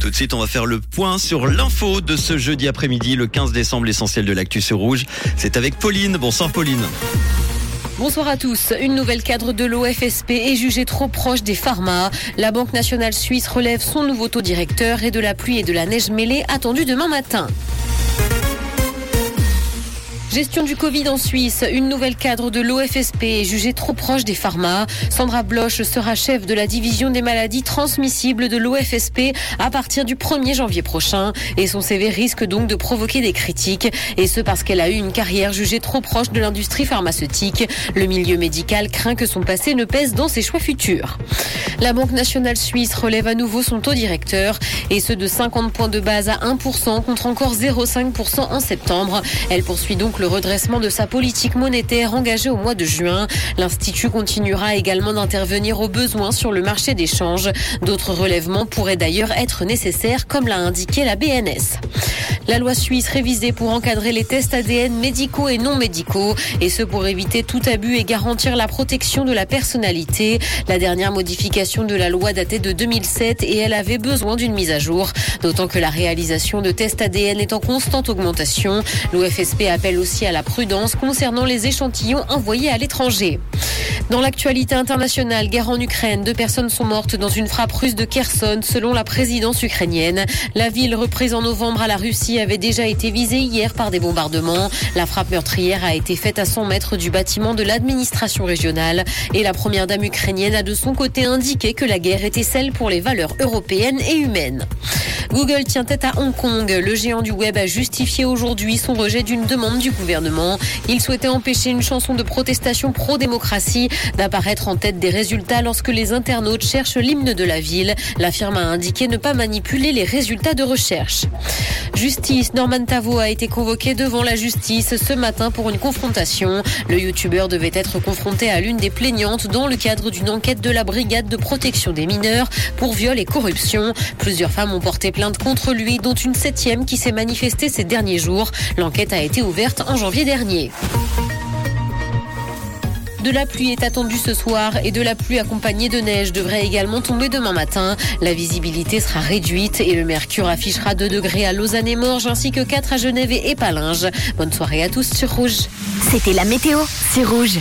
Tout de suite, on va faire le point sur l'info de ce jeudi après-midi, le 15 décembre, l'essentiel de l'actu rouge. C'est avec Pauline. Bonsoir Pauline. Bonsoir à tous. Une nouvelle cadre de l'OFSP est jugée trop proche des pharma. La Banque nationale suisse relève son nouveau taux directeur et de la pluie et de la neige mêlée attendue demain matin. Gestion du Covid en Suisse. Une nouvelle cadre de l'OFSP est jugée trop proche des pharma. Sandra Bloch sera chef de la division des maladies transmissibles de l'OFSP à partir du 1er janvier prochain. Et son CV risque donc de provoquer des critiques. Et ce parce qu'elle a eu une carrière jugée trop proche de l'industrie pharmaceutique. Le milieu médical craint que son passé ne pèse dans ses choix futurs. La Banque nationale suisse relève à nouveau son taux directeur et ce de 50 points de base à 1% contre encore 0,5% en septembre. Elle poursuit donc le redressement de sa politique monétaire engagée au mois de juin. L'Institut continuera également d'intervenir au besoin sur le marché des. D'autres relèvements pourraient d'ailleurs être nécessaires comme l'a indiqué la BNS. La loi suisse révisée pour encadrer les tests ADN médicaux et non médicaux, et ce pour éviter tout abus et garantir la protection de la personnalité. La dernière modification de la loi datait de 2007 et elle avait besoin d'une mise à jour, d'autant que la réalisation de tests ADN est en constante augmentation. L'OFSP appelle aussi à la prudence concernant les échantillons envoyés à l'étranger. Dans l'actualité internationale, guerre en Ukraine, deux personnes sont mortes dans une frappe russe de Kherson, selon la présidence ukrainienne. La ville reprise en novembre à la Russie avait déjà été visée hier par des bombardements. La frappe meurtrière a été faite à 100 mètres du bâtiment de l'administration régionale. Et la première dame ukrainienne a de son côté indiqué que la guerre était celle pour les valeurs européennes et humaines. Google tient tête à Hong Kong. Le géant du web a justifié aujourd'hui son rejet d'une demande du gouvernement. Il souhaitait empêcher une chanson de protestation pro-démocratie d'apparaître en tête des résultats lorsque les internautes cherchent l'hymne de la ville. La firme a indiqué ne pas manipuler les résultats de recherche. Justice, Norman Tavo a été convoqué devant la justice ce matin pour une confrontation. Le youtubeur devait être confronté à l'une des plaignantes dans le cadre d'une enquête de la brigade de protection des mineurs pour viol et corruption. Plusieurs femmes ont porté plainte contre lui, dont une septième qui s'est manifestée ces derniers jours. L'enquête a été ouverte en janvier dernier. De la pluie est attendue ce soir et de la pluie accompagnée de neige devrait également tomber demain matin. La visibilité sera réduite et le mercure affichera 2 degrés à Lausanne et Morges ainsi que 4 à Genève et Palinges. Bonne soirée à tous sur Rouge. C'était la météo, c'est Rouge.